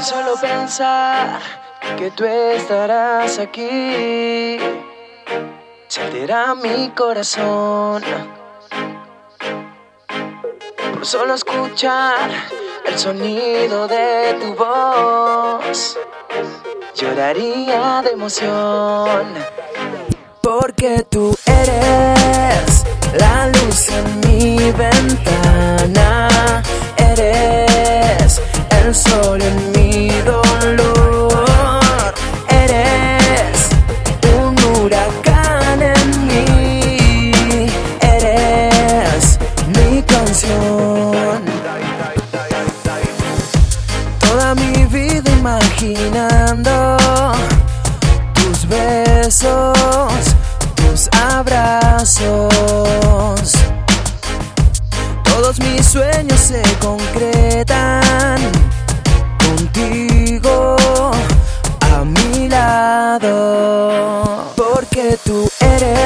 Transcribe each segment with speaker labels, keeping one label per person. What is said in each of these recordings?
Speaker 1: Solo pensar que tú estarás aquí, se altera mi corazón. Por solo escuchar el sonido de tu voz, lloraría de emoción. Porque tú eres la luz en mi ventana, tus besos, tus abrazos. Todos mis sueños se concretan contigo a mi lado. Porque tú eres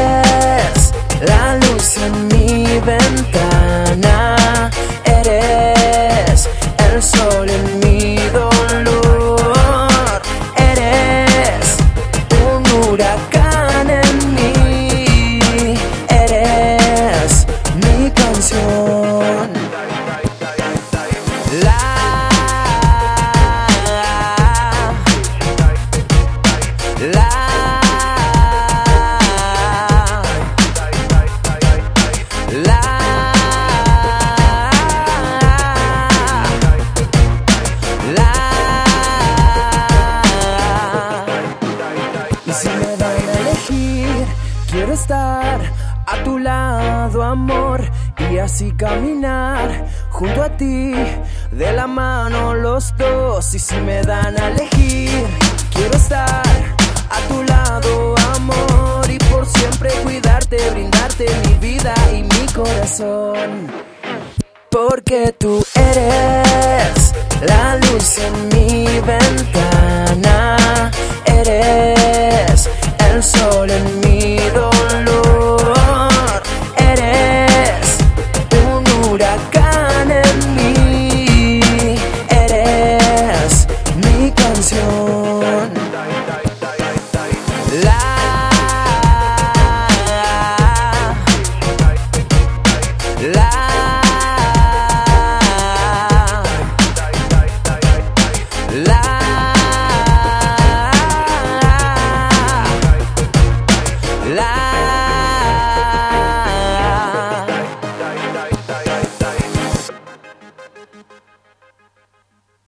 Speaker 1: quiero estar a tu lado, amor, y así caminar junto a ti, de la mano los dos. Y si me dan a elegir, quiero estar a tu lado, amor, y por siempre cuidarte, brindarte mi vida y mi corazón. Porque tú eres la luz en mi ventana, eres el sol en mi dolor, eres un huracán. 就